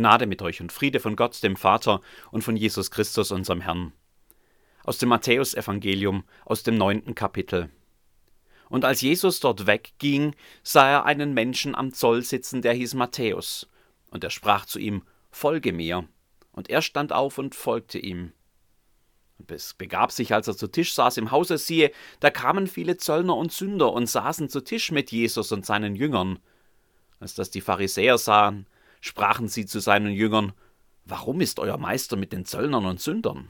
Gnade mit euch und Friede von Gott, dem Vater und von Jesus Christus, unserem Herrn. Aus dem Matthäusevangelium, aus dem neunten Kapitel. Und als Jesus dort wegging, sah er einen Menschen am Zoll sitzen, der hieß Matthäus. Und er sprach zu ihm: Folge mir. Und er stand auf und folgte ihm. Und es begab sich, als er zu Tisch saß im Hause, siehe, da kamen viele Zöllner und Sünder und saßen zu Tisch mit Jesus und seinen Jüngern. Als das die Pharisäer sahen, sprachen sie zu seinen Jüngern, Warum ist euer Meister mit den Zöllnern und Sündern?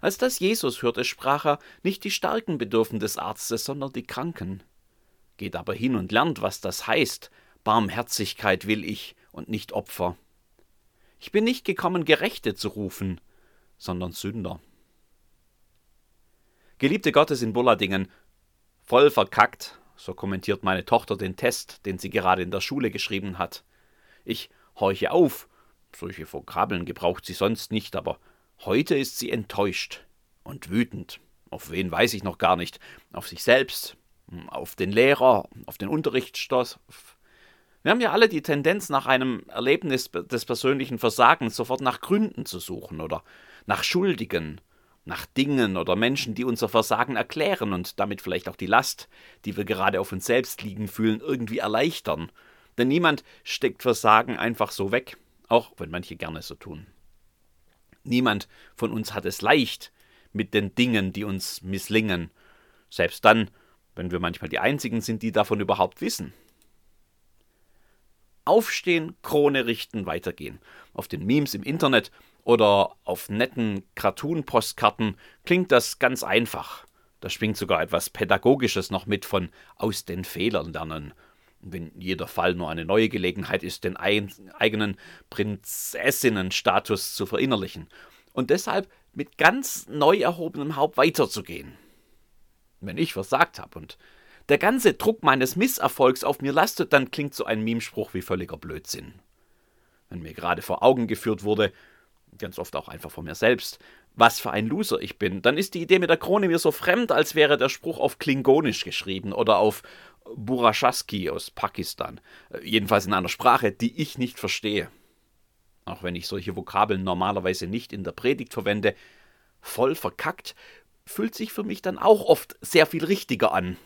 Als das Jesus hörte, sprach er, Nicht die Starken bedürfen des Arztes, sondern die Kranken. Geht aber hin und lernt, was das heißt, Barmherzigkeit will ich und nicht Opfer. Ich bin nicht gekommen, Gerechte zu rufen, sondern Sünder. Geliebte Gottes in Bulladingen, voll verkackt, so kommentiert meine Tochter den Test, den sie gerade in der Schule geschrieben hat. Ich horche auf. Solche Vokabeln gebraucht sie sonst nicht, aber heute ist sie enttäuscht und wütend. Auf wen weiß ich noch gar nicht. Auf sich selbst, auf den Lehrer, auf den Unterrichtsstoff. Wir haben ja alle die Tendenz, nach einem Erlebnis des persönlichen Versagens sofort nach Gründen zu suchen oder nach Schuldigen, nach Dingen oder Menschen, die unser Versagen erklären und damit vielleicht auch die Last, die wir gerade auf uns selbst liegen fühlen, irgendwie erleichtern denn niemand steckt Versagen einfach so weg, auch wenn manche gerne so tun. Niemand von uns hat es leicht mit den Dingen, die uns misslingen, selbst dann, wenn wir manchmal die Einzigen sind, die davon überhaupt wissen. Aufstehen, Krone richten, weitergehen. Auf den Memes im Internet oder auf netten Cartoon-Postkarten klingt das ganz einfach. Da schwingt sogar etwas Pädagogisches noch mit von aus den Fehlern lernen wenn jeder Fall nur eine neue Gelegenheit ist, den eigenen Prinzessinnenstatus zu verinnerlichen und deshalb mit ganz neu erhobenem Haupt weiterzugehen. Wenn ich versagt habe und der ganze Druck meines Misserfolgs auf mir lastet, dann klingt so ein Memespruch wie völliger Blödsinn. Wenn mir gerade vor Augen geführt wurde, ganz oft auch einfach von mir selbst, was für ein Loser ich bin, dann ist die Idee mit der Krone mir so fremd, als wäre der Spruch auf Klingonisch geschrieben oder auf Burashaski aus Pakistan. Äh, jedenfalls in einer Sprache, die ich nicht verstehe. Auch wenn ich solche Vokabeln normalerweise nicht in der Predigt verwende, voll verkackt, fühlt sich für mich dann auch oft sehr viel richtiger an.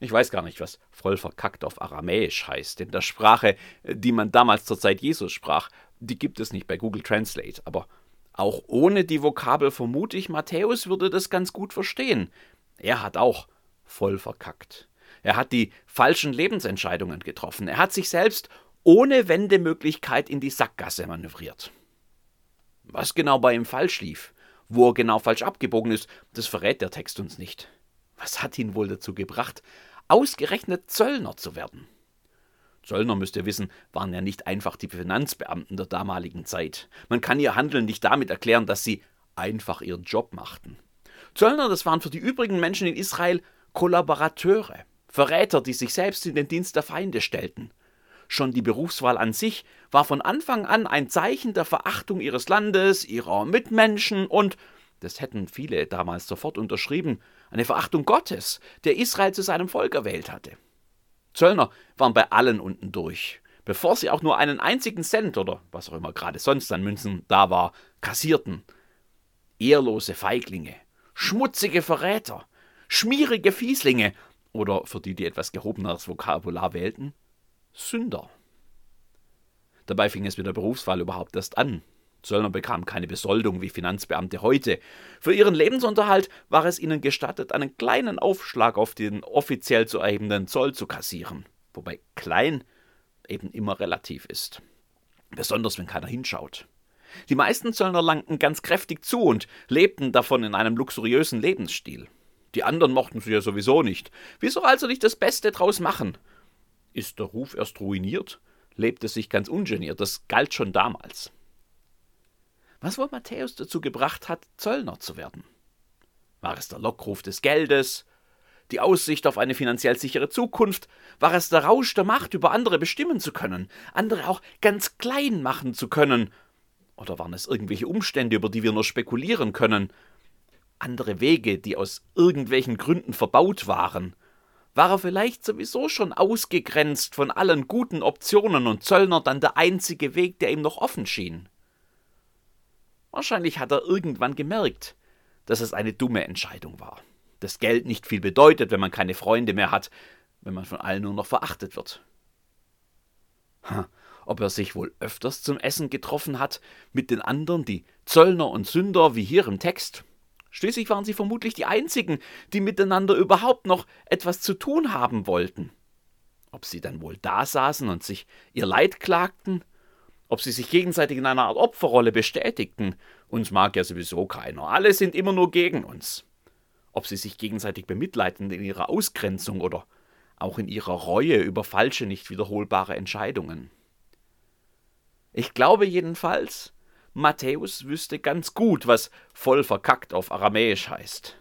Ich weiß gar nicht, was voll verkackt auf Aramäisch heißt. In der Sprache, die man damals zur Zeit Jesus sprach, die gibt es nicht bei Google Translate. Aber auch ohne die Vokabel vermute ich, Matthäus würde das ganz gut verstehen. Er hat auch voll verkackt. Er hat die falschen Lebensentscheidungen getroffen. Er hat sich selbst ohne Wendemöglichkeit in die Sackgasse manövriert. Was genau bei ihm falsch lief, wo er genau falsch abgebogen ist, das verrät der Text uns nicht. Was hat ihn wohl dazu gebracht, ausgerechnet Zöllner zu werden? Zöllner, müsst ihr wissen, waren ja nicht einfach die Finanzbeamten der damaligen Zeit. Man kann ihr Handeln nicht damit erklären, dass sie einfach ihren Job machten. Zöllner, das waren für die übrigen Menschen in Israel Kollaborateure, Verräter, die sich selbst in den Dienst der Feinde stellten. Schon die Berufswahl an sich war von Anfang an ein Zeichen der Verachtung ihres Landes, ihrer Mitmenschen und, das hätten viele damals sofort unterschrieben, eine Verachtung Gottes, der Israel zu seinem Volk erwählt hatte. Zöllner waren bei allen unten durch, bevor sie auch nur einen einzigen Cent oder was auch immer gerade sonst an Münzen da war, kassierten. Ehrlose Feiglinge, schmutzige Verräter, schmierige Fieslinge oder für die, die etwas gehobeneres Vokabular wählten, Sünder. Dabei fing es mit der Berufswahl überhaupt erst an. Zöllner bekamen keine Besoldung wie Finanzbeamte heute. Für ihren Lebensunterhalt war es ihnen gestattet, einen kleinen Aufschlag auf den offiziell zu erhebenden Zoll zu kassieren, wobei klein eben immer relativ ist. Besonders wenn keiner hinschaut. Die meisten Zöllner langten ganz kräftig zu und lebten davon in einem luxuriösen Lebensstil. Die anderen mochten sie ja sowieso nicht. Wieso also nicht das Beste draus machen? Ist der Ruf erst ruiniert? Lebt es sich ganz ungeniert, das galt schon damals. Was wohl Matthäus dazu gebracht hat, Zöllner zu werden? War es der Lockruf des Geldes? Die Aussicht auf eine finanziell sichere Zukunft? War es der Rausch der Macht, über andere bestimmen zu können, andere auch ganz klein machen zu können? Oder waren es irgendwelche Umstände, über die wir nur spekulieren können? Andere Wege, die aus irgendwelchen Gründen verbaut waren? war er vielleicht sowieso schon ausgegrenzt von allen guten Optionen und Zöllner dann der einzige Weg, der ihm noch offen schien. Wahrscheinlich hat er irgendwann gemerkt, dass es eine dumme Entscheidung war. Dass Geld nicht viel bedeutet, wenn man keine Freunde mehr hat, wenn man von allen nur noch verachtet wird. Ob er sich wohl öfters zum Essen getroffen hat mit den anderen, die Zöllner und Sünder, wie hier im Text? Schließlich waren sie vermutlich die einzigen, die miteinander überhaupt noch etwas zu tun haben wollten. Ob sie dann wohl da saßen und sich ihr Leid klagten? Ob sie sich gegenseitig in einer Art Opferrolle bestätigten? Uns mag ja sowieso keiner. Alle sind immer nur gegen uns. Ob sie sich gegenseitig bemitleiden in ihrer Ausgrenzung oder auch in ihrer Reue über falsche, nicht wiederholbare Entscheidungen. Ich glaube jedenfalls, Matthäus wüsste ganz gut, was voll verkackt auf Aramäisch heißt.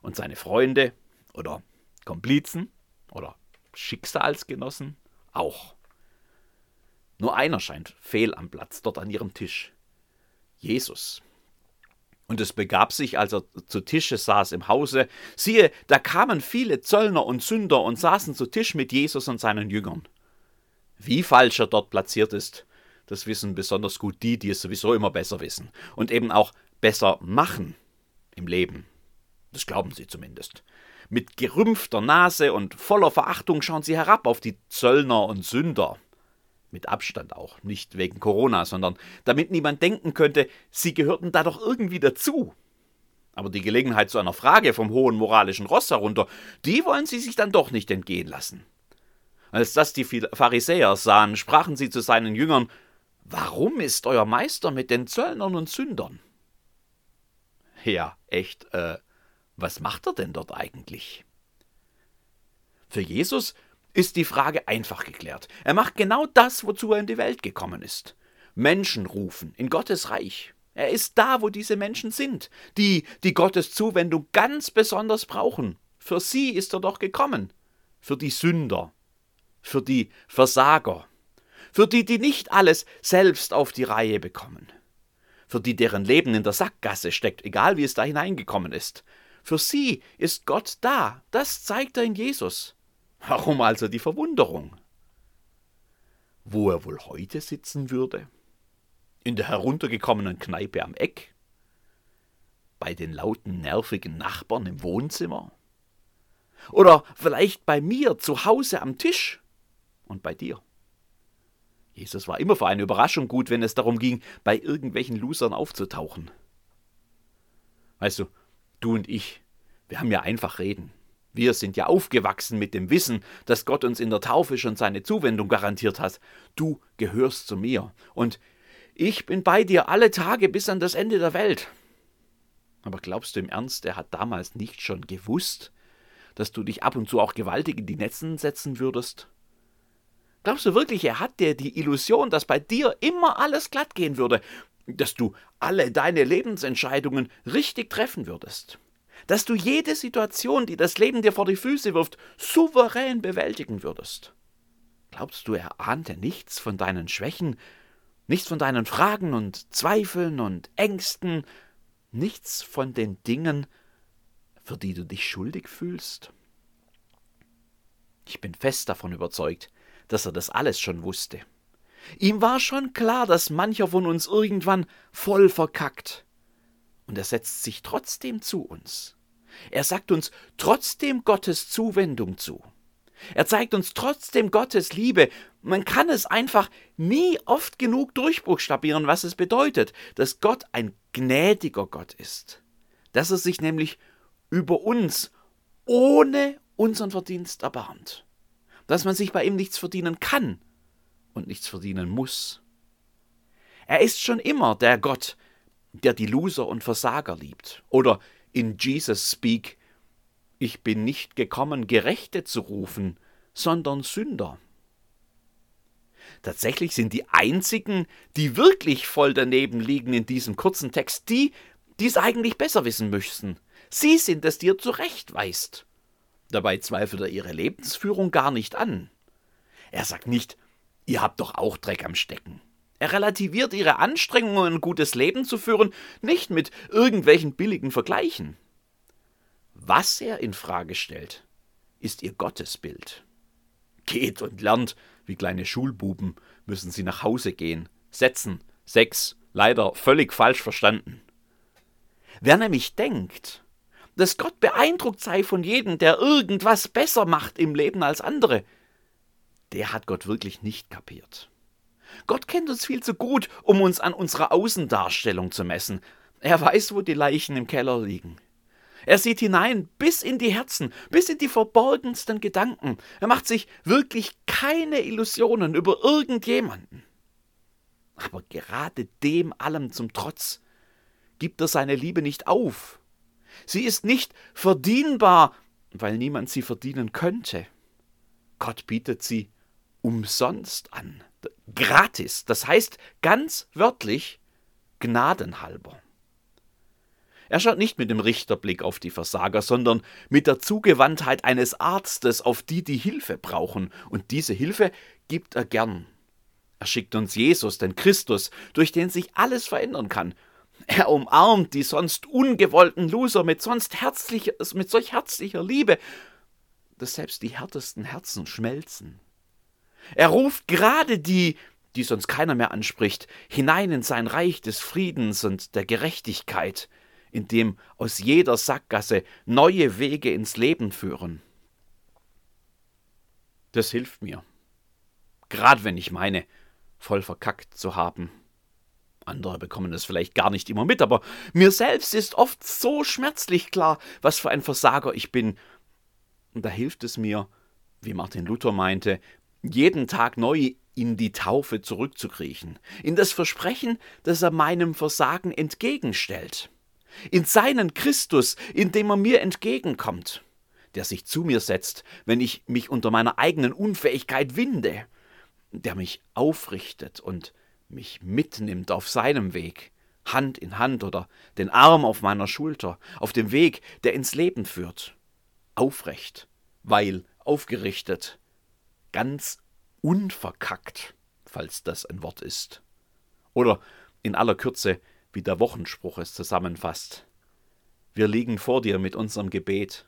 Und seine Freunde oder Komplizen oder Schicksalsgenossen auch. Nur einer scheint fehl am Platz dort an ihrem Tisch. Jesus. Und es begab sich, als er zu Tische saß im Hause, siehe, da kamen viele Zöllner und Sünder und saßen zu Tisch mit Jesus und seinen Jüngern. Wie falsch er dort platziert ist, das wissen besonders gut die, die es sowieso immer besser wissen und eben auch besser machen im Leben. Das glauben sie zumindest. Mit gerümpfter Nase und voller Verachtung schauen sie herab auf die Zöllner und Sünder. Mit Abstand auch, nicht wegen Corona, sondern damit niemand denken könnte, sie gehörten da doch irgendwie dazu. Aber die Gelegenheit zu einer Frage vom hohen moralischen Ross herunter, die wollen sie sich dann doch nicht entgehen lassen. Als das die Pharisäer sahen, sprachen sie zu seinen Jüngern Warum ist euer Meister mit den Zöllnern und Sündern? Ja, echt, äh, was macht er denn dort eigentlich? Für Jesus ist die Frage einfach geklärt. Er macht genau das, wozu er in die Welt gekommen ist. Menschen rufen in Gottes Reich. Er ist da, wo diese Menschen sind, die, die Gottes Zuwendung ganz besonders brauchen. Für sie ist er doch gekommen. Für die Sünder, für die Versager, für die, die nicht alles selbst auf die Reihe bekommen, für die, deren Leben in der Sackgasse steckt, egal wie es da hineingekommen ist. Für sie ist Gott da, das zeigt er in Jesus. Warum also die Verwunderung? Wo er wohl heute sitzen würde? In der heruntergekommenen Kneipe am Eck? Bei den lauten, nervigen Nachbarn im Wohnzimmer? Oder vielleicht bei mir zu Hause am Tisch? Und bei dir? Jesus war immer für eine Überraschung gut, wenn es darum ging, bei irgendwelchen Losern aufzutauchen. Weißt du, du und ich, wir haben ja einfach reden. Wir sind ja aufgewachsen mit dem Wissen, dass Gott uns in der Taufe schon seine Zuwendung garantiert hat. Du gehörst zu mir und ich bin bei dir alle Tage bis an das Ende der Welt. Aber glaubst du im Ernst, er hat damals nicht schon gewusst, dass du dich ab und zu auch gewaltig in die Netzen setzen würdest? Glaubst du wirklich, er hat dir die Illusion, dass bei dir immer alles glatt gehen würde, dass du alle deine Lebensentscheidungen richtig treffen würdest? Dass du jede Situation, die das Leben dir vor die Füße wirft, souverän bewältigen würdest? Glaubst du, er ahnte nichts von deinen Schwächen, nichts von deinen Fragen und Zweifeln und Ängsten, nichts von den Dingen, für die du dich schuldig fühlst? Ich bin fest davon überzeugt, dass er das alles schon wusste. Ihm war schon klar, dass mancher von uns irgendwann voll verkackt. Und er setzt sich trotzdem zu uns. Er sagt uns trotzdem Gottes Zuwendung zu. Er zeigt uns trotzdem Gottes Liebe. Man kann es einfach nie oft genug durchbuchstabieren, was es bedeutet, dass Gott ein gnädiger Gott ist. Dass er sich nämlich über uns ohne unseren Verdienst erbarmt dass man sich bei ihm nichts verdienen kann und nichts verdienen muss. Er ist schon immer der Gott, der die Loser und Versager liebt. Oder in Jesus Speak, ich bin nicht gekommen, Gerechte zu rufen, sondern Sünder. Tatsächlich sind die einzigen, die wirklich voll daneben liegen in diesem kurzen Text, die, die es eigentlich besser wissen müssten. Sie sind es, die er zurechtweist. Dabei zweifelt er ihre Lebensführung gar nicht an. Er sagt nicht, ihr habt doch auch Dreck am Stecken. Er relativiert ihre Anstrengungen, ein gutes Leben zu führen, nicht mit irgendwelchen billigen Vergleichen. Was er in Frage stellt, ist ihr Gottesbild. Geht und lernt, wie kleine Schulbuben müssen sie nach Hause gehen. Setzen, sechs, leider völlig falsch verstanden. Wer nämlich denkt, dass Gott beeindruckt sei von jedem, der irgendwas besser macht im Leben als andere, der hat Gott wirklich nicht kapiert. Gott kennt uns viel zu gut, um uns an unserer Außendarstellung zu messen. Er weiß, wo die Leichen im Keller liegen. Er sieht hinein bis in die Herzen, bis in die verborgensten Gedanken. Er macht sich wirklich keine Illusionen über irgendjemanden. Aber gerade dem allem zum Trotz gibt er seine Liebe nicht auf. Sie ist nicht verdienbar, weil niemand sie verdienen könnte. Gott bietet sie umsonst an, gratis, das heißt ganz wörtlich gnadenhalber. Er schaut nicht mit dem Richterblick auf die Versager, sondern mit der Zugewandtheit eines Arztes auf die, die Hilfe brauchen. Und diese Hilfe gibt er gern. Er schickt uns Jesus, den Christus, durch den sich alles verändern kann. Er umarmt die sonst ungewollten Loser mit, sonst herzlich, mit solch herzlicher Liebe, dass selbst die härtesten Herzen schmelzen. Er ruft gerade die, die sonst keiner mehr anspricht, hinein in sein Reich des Friedens und der Gerechtigkeit – in dem aus jeder Sackgasse neue Wege ins Leben führen. Das hilft mir. Gerade wenn ich meine, voll verkackt zu haben. Andere bekommen es vielleicht gar nicht immer mit, aber mir selbst ist oft so schmerzlich klar, was für ein Versager ich bin. Und da hilft es mir, wie Martin Luther meinte, jeden Tag neu in die Taufe zurückzukriechen, in das Versprechen, das er meinem Versagen entgegenstellt in seinen Christus, in dem er mir entgegenkommt, der sich zu mir setzt, wenn ich mich unter meiner eigenen Unfähigkeit winde, der mich aufrichtet und mich mitnimmt auf seinem Weg, Hand in Hand oder den Arm auf meiner Schulter, auf dem Weg, der ins Leben führt, aufrecht, weil aufgerichtet, ganz unverkackt, falls das ein Wort ist. Oder in aller Kürze wie der Wochenspruch es zusammenfasst. Wir liegen vor dir mit unserem Gebet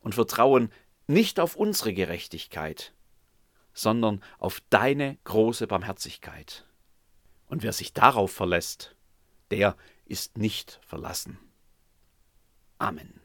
und vertrauen nicht auf unsere Gerechtigkeit, sondern auf deine große Barmherzigkeit. Und wer sich darauf verlässt, der ist nicht verlassen. Amen.